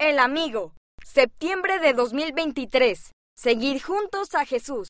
El amigo. Septiembre de 2023. Seguir juntos a Jesús.